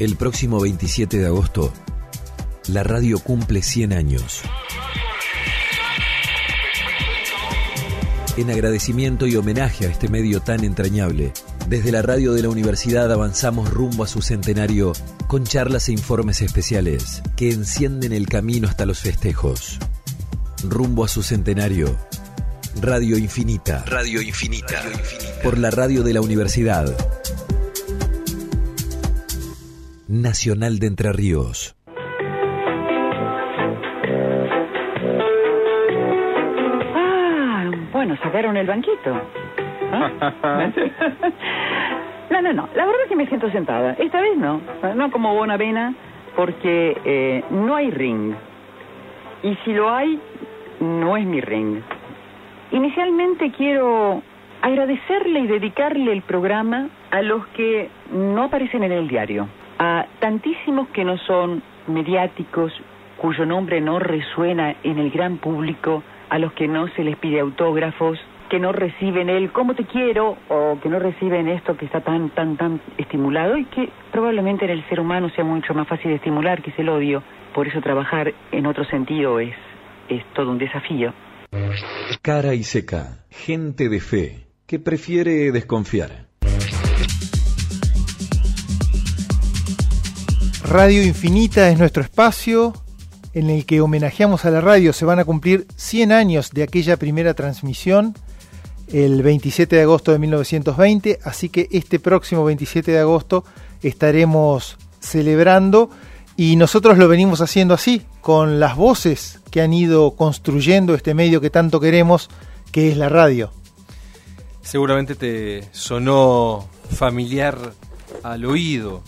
El próximo 27 de agosto, la radio cumple 100 años. En agradecimiento y homenaje a este medio tan entrañable, desde la radio de la universidad avanzamos rumbo a su centenario con charlas e informes especiales que encienden el camino hasta los festejos. Rumbo a su centenario. Radio Infinita. Radio Infinita. Por la radio de la universidad. Nacional de Entre Ríos. Ah, bueno, sacaron el banquito. ¿No? no, no, no. La verdad es que me siento sentada. Esta vez no. No como Bonavena, porque eh, no hay ring. Y si lo hay, no es mi ring. Inicialmente quiero agradecerle y dedicarle el programa a los que no aparecen en el diario, a tantísimos que no son mediáticos, cuyo nombre no resuena en el gran público, a los que no se les pide autógrafos, que no reciben el cómo te quiero o que no reciben esto que está tan, tan, tan estimulado y que probablemente en el ser humano sea mucho más fácil de estimular que es el odio. Por eso trabajar en otro sentido es, es todo un desafío. Cara y seca, gente de fe, que prefiere desconfiar. Radio Infinita es nuestro espacio en el que homenajeamos a la radio. Se van a cumplir 100 años de aquella primera transmisión el 27 de agosto de 1920, así que este próximo 27 de agosto estaremos celebrando y nosotros lo venimos haciendo así, con las voces que han ido construyendo este medio que tanto queremos, que es la radio. Seguramente te sonó familiar al oído.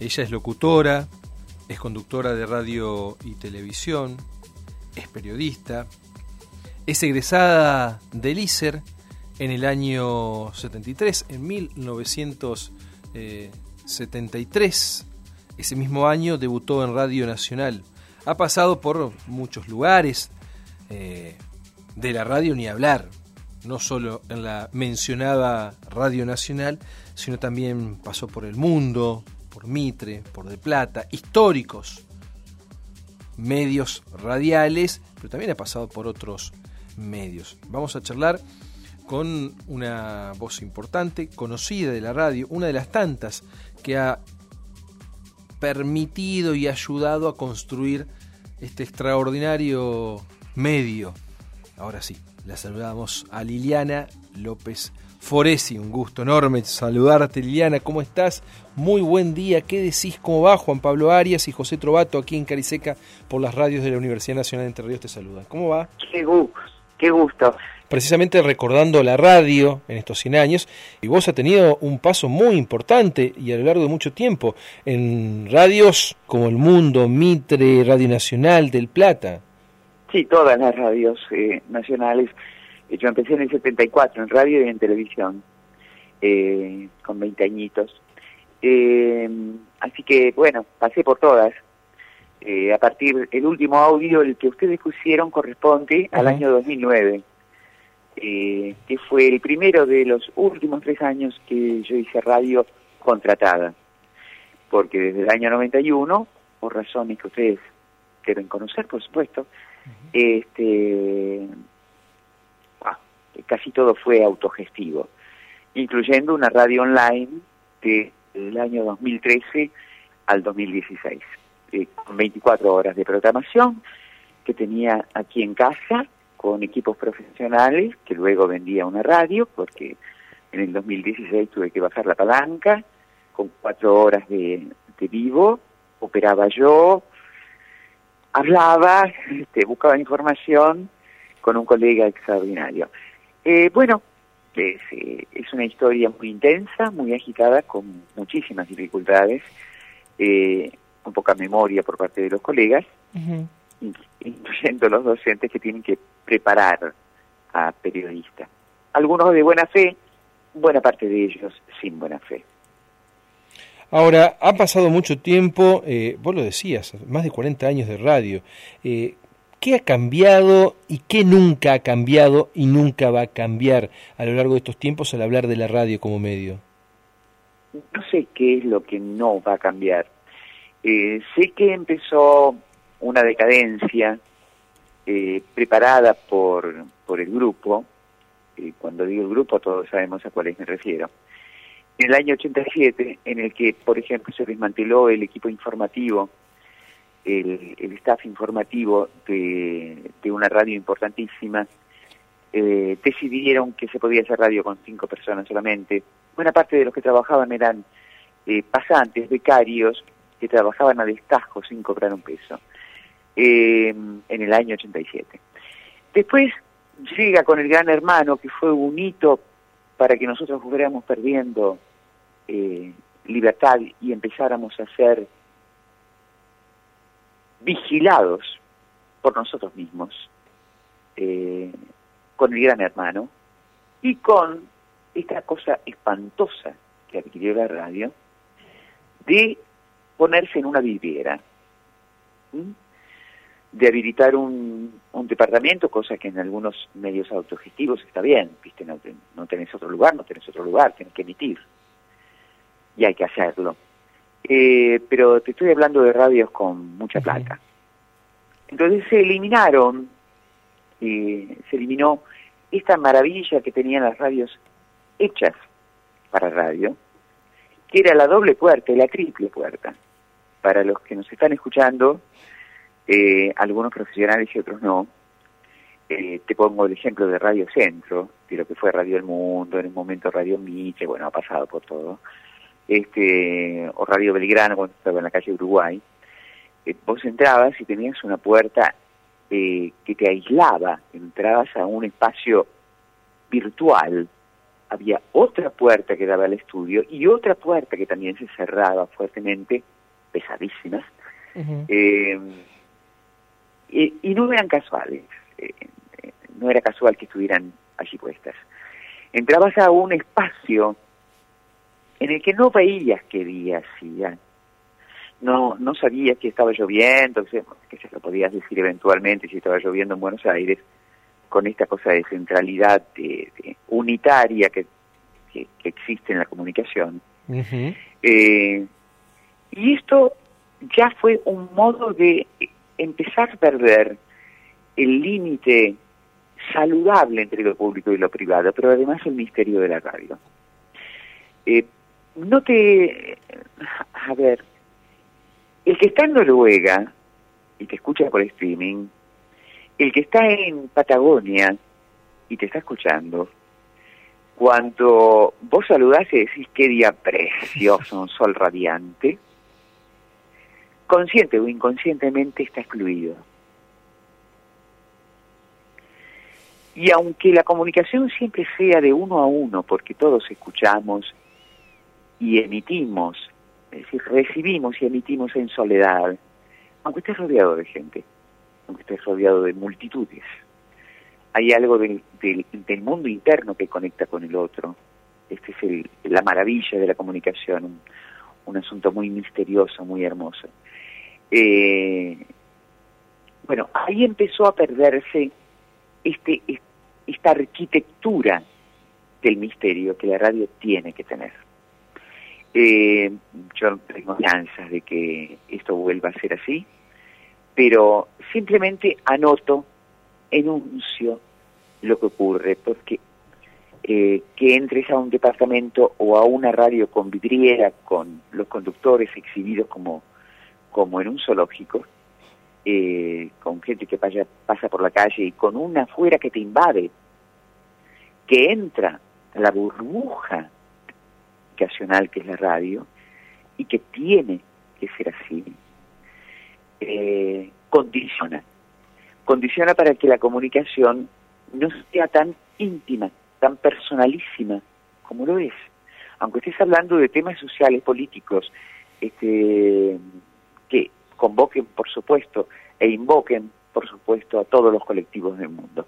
Ella es locutora, es conductora de radio y televisión, es periodista, es egresada del ISER en el año 73, en 1973. Ese mismo año debutó en Radio Nacional. Ha pasado por muchos lugares eh, de la radio ni hablar, no solo en la mencionada Radio Nacional, sino también pasó por El Mundo, por Mitre, por De Plata, históricos medios radiales, pero también ha pasado por otros medios. Vamos a charlar con una voz importante, conocida de la radio, una de las tantas que ha permitido y ayudado a construir este extraordinario medio. Ahora sí, la saludamos a Liliana López Foresi, un gusto enorme saludarte Liliana, ¿cómo estás? Muy buen día, ¿qué decís? ¿Cómo va? Juan Pablo Arias y José Trovato aquí en Cariseca por las radios de la Universidad Nacional de Entre Ríos te saludan. ¿Cómo va? Qué gusto, qué gusto precisamente recordando la radio en estos 100 años, y vos has tenido un paso muy importante y a lo largo de mucho tiempo en radios como El Mundo, Mitre, Radio Nacional, Del Plata. Sí, todas las radios eh, nacionales. Eh, yo empecé en el 74 en radio y en televisión, eh, con 20 añitos. así que, bueno, pasé por todas. a partir, el último audio, el que ustedes pusieron, corresponde al año 2009 eh, que fue el primero de los últimos tres años que yo hice radio contratada, porque desde el año 91, por razones que ustedes quieren conocer, por supuesto, este, casi todo fue autogestivo, incluyendo una radio online del año 2013 al 2016, eh, con 24 horas de programación que tenía aquí en casa con equipos profesionales que luego vendía una radio porque en el 2016 tuve que bajar la palanca con cuatro horas de, vivo, operaba yo, hablaba, este, buscaba información con un colega extraordinario. Eh, bueno, es, eh, es, una historia muy intensa, muy agitada, con muchísimas dificultades, eh, con poca memoria por parte de los colegas incluyendo los docentes que tienen que preparar a periodistas. Algunos de buena fe, buena parte de ellos sin buena fe. Ahora, ha pasado mucho tiempo, eh, vos lo decías, más de 40 años de radio. Eh, ¿Qué ha cambiado y qué nunca ha cambiado y nunca va a cambiar a lo largo de estos tiempos al hablar de la radio como medio? No sé qué es lo que no va a cambiar. Eh, sé que empezó una decadencia eh, preparada por, por el grupo, eh, cuando digo el grupo todos sabemos a cuáles me refiero, en el año 87, en el que, por ejemplo, se desmanteló el equipo informativo, el, staff informativo de, una radio importantísima, eh, decidieron que se podía hacer radio con cinco personas solamente. Buena parte de los que trabajaban eran eh, pasantes, becarios, que trabajaban a destajo sin cobrar un peso, eh, en el año 87. Después llega con el Gran Hermano, que fue un hito para que nosotros fuéramos perdiendo eh, libertad y empezáramos a ser vigilados por nosotros mismos. Eh, con el gran hermano y con esta cosa espantosa que adquirió la radio de ponerse en una viviera, de habilitar un, un, departamento, cosa que en algunos medios autogestivos está bien, viste, no, no tenés otro lugar, no tenés otro lugar, tenés que emitir. Y hay que hacerlo. Eh, pero te estoy hablando de radios con mucha plata. Entonces se eliminaron eh, se eliminó esta maravilla que tenían las radios hechas para radio, que era la doble puerta y la triple puerta. Para los que nos están escuchando, eh, algunos profesionales y otros no, eh, te pongo el ejemplo de Radio Centro, de lo que fue Radio El Mundo, en el momento Radio Miche, bueno, ha pasado por todo, este o Radio Belgrano cuando estaba en la calle Uruguay, eh, vos entrabas y tenías una puerta eh, que te aislaba, entrabas a un espacio virtual, había otra puerta que daba al estudio y otra puerta que también se cerraba fuertemente, pesadísimas, eh, y, y, no eran casuales, eh, no era casual que estuvieran allí puestas. Entrabas a un espacio en el que no veías qué día hacía, no no sabías si estaba lloviendo, que se lo podías decir eventualmente si estaba lloviendo en Buenos Aires, con esta cosa de centralidad de, unitaria que, que, existe en la comunicación. eh, y esto ya fue un modo de empezar a perder el límite saludable entre lo público y lo privado, pero además el misterio de la radio. Eh, no te... A ver, el que está en Noruega y te escucha por streaming, el que está en Patagonia y te está escuchando, cuando vos saludás y decís qué día precioso, un sol radiante, consciente o inconscientemente está excluido. Y aunque la comunicación siempre sea de uno a uno, porque todos escuchamos y emitimos es decir, recibimos y emitimos en soledad, aunque estés rodeado de gente, aunque estés rodeado de multitudes. Hay algo del, mundo interno que conecta con el otro. Este es el, la maravilla de la comunicación, un, un asunto muy misterioso, muy hermoso. Eh, bueno, ahí empezó a perderse este, esta arquitectura del misterio que la radio tiene que tener. Eh, yo tengo esperanzas de que esto vuelva a ser así, pero simplemente anoto, enuncio lo que ocurre, porque eh, que entres a un departamento o a una radio con vidriera, con los conductores exhibidos como, como en un zoológico, eh, con gente que vaya, pasa por la calle y con una afuera que te invade, que entra la burbuja comunicacional que es la radio y que tiene que ser así, eh, condiciona. Condiciona para que la comunicación no sea tan íntima, tan personalísima como lo es. Aunque estés hablando de temas sociales, políticos, este, que convoquen, por supuesto, e invoquen, por supuesto, a todos los colectivos del mundo.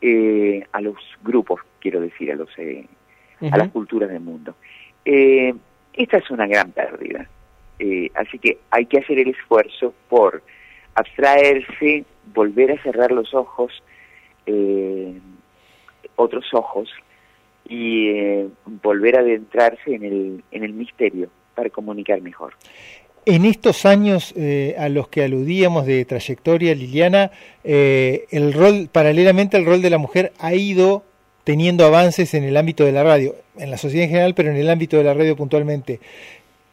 Eh, a los grupos, quiero decir, a los eh, a las culturas del mundo. Eh, esta es una gran pérdida. Eh, así que hay que hacer el esfuerzo por abstraerse, volver a cerrar los ojos, eh, otros ojos, y volver a adentrarse en el, en el misterio para comunicar mejor. En estos años eh, a los que aludíamos de trayectoria, Liliana, eh, el rol, paralelamente al rol de la mujer, ha ido teniendo avances en el ámbito de la radio, en la sociedad en general, pero en el ámbito de la radio puntualmente.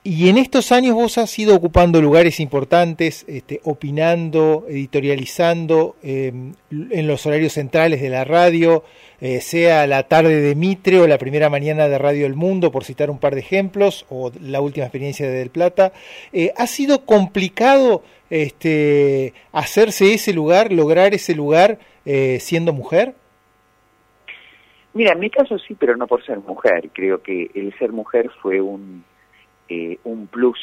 Y en estos años vos has ido ocupando lugares importantes, este, opinando, editorializando em, en los horarios centrales de la radio, eh, sea la tarde de Mitre o la primera mañana de Radio El Mundo, por citar un par de ejemplos, o la última experiencia de Del Plata. Eh, ¿Ha sido complicado este, hacerse ese lugar, lograr ese lugar eh, siendo mujer? Mira, en mi caso sí, pero no por ser mujer. Creo que el ser mujer fue un eh, un plus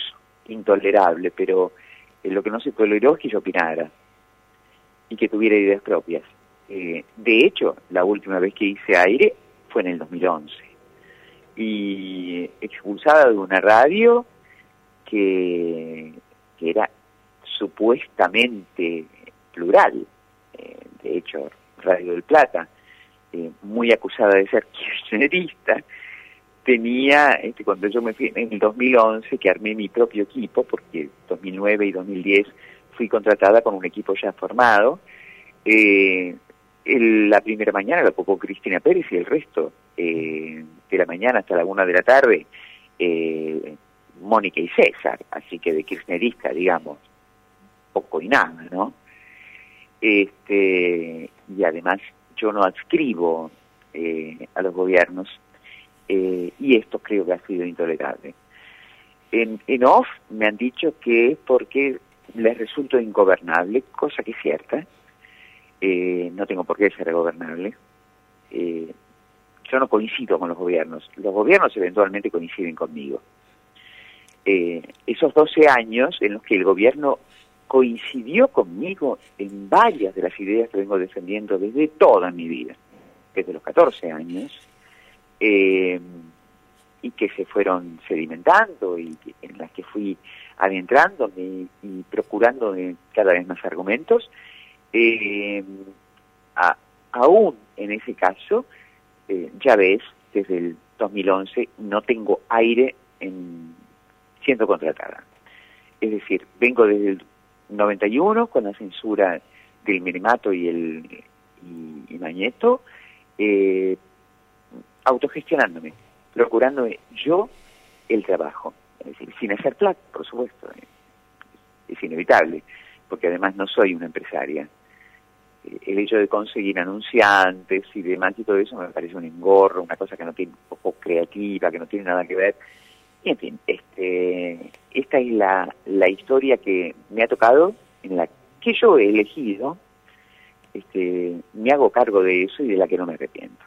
intolerable, pero eh, lo que no se toleró es que yo opinara y que tuviera ideas propias. Eh, de hecho, la última vez que hice aire fue en el 2011 y expulsada de una radio que, que era supuestamente plural, de hecho, Radio del Plata, muy acusada de ser kirchnerista, tenía, este, cuando yo me fui en el 2011, que armé mi propio equipo, porque 2009 y 2010 fui contratada con un equipo ya formado, eh, la primera mañana la ocupó Cristina Pérez y el resto eh, de la mañana hasta la una de la tarde, eh, Mónica y César, así que de kirchnerista, digamos, poco y nada, ¿no? Este, y además yo no adscribo a los gobiernos, eh, y esto creo que ha sido intolerable. En, off me han dicho que es porque les resulta ingobernable, cosa que es cierta. Eh, no tengo por qué ser gobernable. Eh, yo no coincido con los gobiernos. Los gobiernos eventualmente coinciden conmigo. esos 12 años en los que el gobierno coincidió conmigo en varias de las ideas que vengo defendiendo desde toda mi vida, desde los 14 años, eh, y que se fueron sedimentando y en las que fui adentrándome y, procurando cada vez más argumentos, eh, aún en ese caso, eh, ya ves, desde el 2011 no tengo aire en siendo contratada. Es decir, vengo desde el 91 con la censura del Mirimato y el y, Mañeto, eh, autogestionándome, procurándome yo el trabajo, es decir, sin hacer plata, por supuesto, eh, es inevitable, porque además no soy una empresaria. Eh, el hecho de conseguir anunciantes y demás y todo eso me parece un engorro, una cosa que no tiene poco creativa, que no tiene nada que ver. En fin, este, esta es la, la historia que me ha tocado, en la que yo he elegido, este, me hago cargo de eso y de la que no me arrepiento.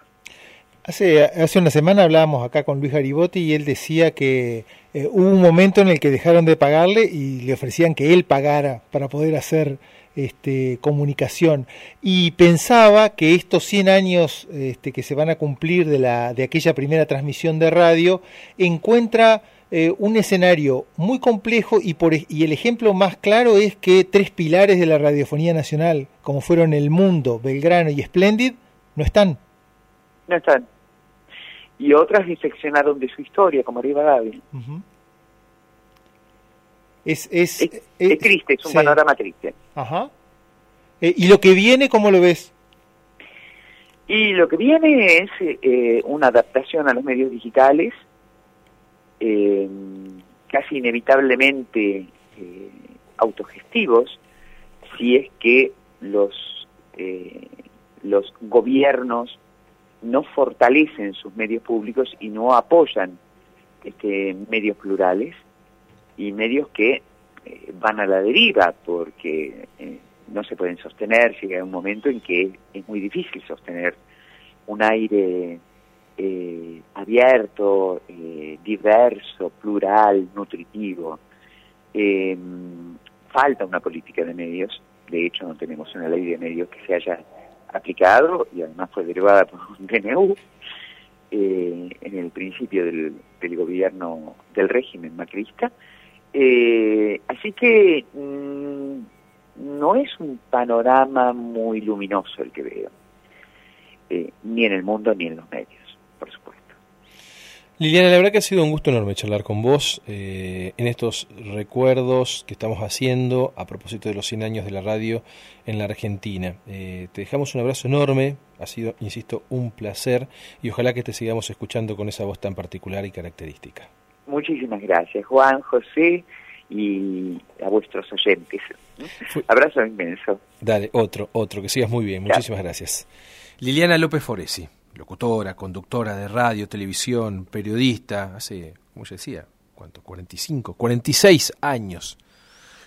Hace, hace una semana hablábamos acá con Luis Garibotti y él decía que eh, hubo un momento en el que dejaron de pagarle y le ofrecían que él pagara para poder hacer este, comunicación. Y pensaba que estos 100 años este, que se van a cumplir de, la, de aquella primera transmisión de radio encuentra eh, un escenario muy complejo y, por, y el ejemplo más claro es que tres pilares de la radiofonía nacional, como fueron El Mundo, Belgrano y Splendid, no están no están. Y otras diseccionaron de su historia, como Arriba Gaby. Es, es, es, triste, es un panorama triste. Ajá. Eh, ¿Y lo que viene, cómo lo ves? Y lo que viene es eh, una adaptación a los medios digitales, eh, casi inevitablemente autogestivos, si es que los, los gobiernos no fortalecen sus medios públicos y no apoyan este, medios plurales y medios que eh, van a la deriva porque eh, no se pueden sostener, llega un momento en que es muy difícil sostener un aire eh, abierto, diverso, plural, nutritivo. falta una política de medios, de hecho no tenemos una ley de medios que se haya aplicado y además fue derivada por un DNU eh, en el principio del, gobierno del régimen macrista. Eh, así que mm, no es un panorama muy luminoso el que veo, eh, ni en el mundo ni en los medios, por supuesto. Liliana, la verdad que ha sido un gusto enorme charlar con vos eh, en estos recuerdos que estamos haciendo a propósito de los 100 años de la radio en la Argentina. Eh, te dejamos un abrazo enorme, ha sido, insisto, un placer y ojalá que te sigamos escuchando con esa voz tan particular y característica. Muchísimas gracias, Juan, José y a vuestros oyentes. Abrazo inmenso. Dale, otro, otro, que sigas muy bien. Muchísimas gracias. Liliana López Foresi locutora, conductora de radio, televisión, periodista, hace, como yo decía, ¿cuánto? 45, 46 años.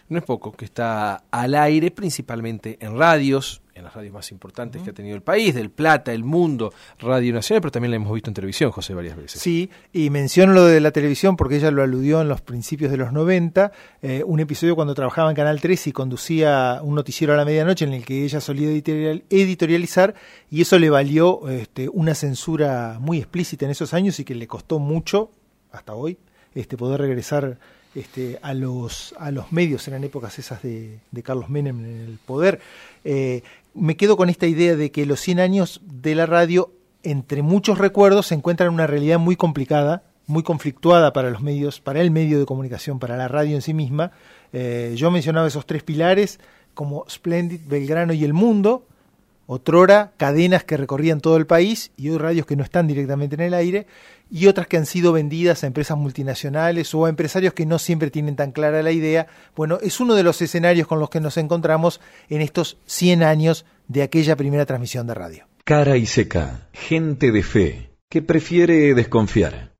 No es poco, que está al aire principalmente en radios, las radios más importantes que ha tenido el país, del Plata, El Mundo, Radio Nacional, pero también la hemos visto en televisión, José, varias veces. Sí, y menciono lo de la televisión porque ella lo aludió en los principios de los 90, eh, un episodio cuando trabajaba en Canal 3 y conducía un noticiero a la medianoche en el que ella solía editorializar y eso le valió este, una censura muy explícita en esos años y que le costó mucho, hasta hoy, este, poder regresar este, a, los, a los medios, eran épocas esas de, Carlos Menem en el poder. Eh, me quedo con esta idea de que los 100 años de la radio, entre muchos recuerdos, se encuentran en una realidad muy complicada, muy conflictuada para los medios, para el medio de comunicación, para la radio en sí misma. Eh, yo mencionaba esos tres pilares como Splendid, Belgrano y El Mundo, otrora cadenas que recorrían todo el país y hoy radios que no están directamente en el aire y otras que han sido vendidas a empresas multinacionales o a empresarios que no siempre tienen tan clara la idea. Bueno, es uno de los escenarios con los que nos encontramos en estos 100 años de aquella primera transmisión de radio. Cara y seca, gente de fe, que prefiere desconfiar.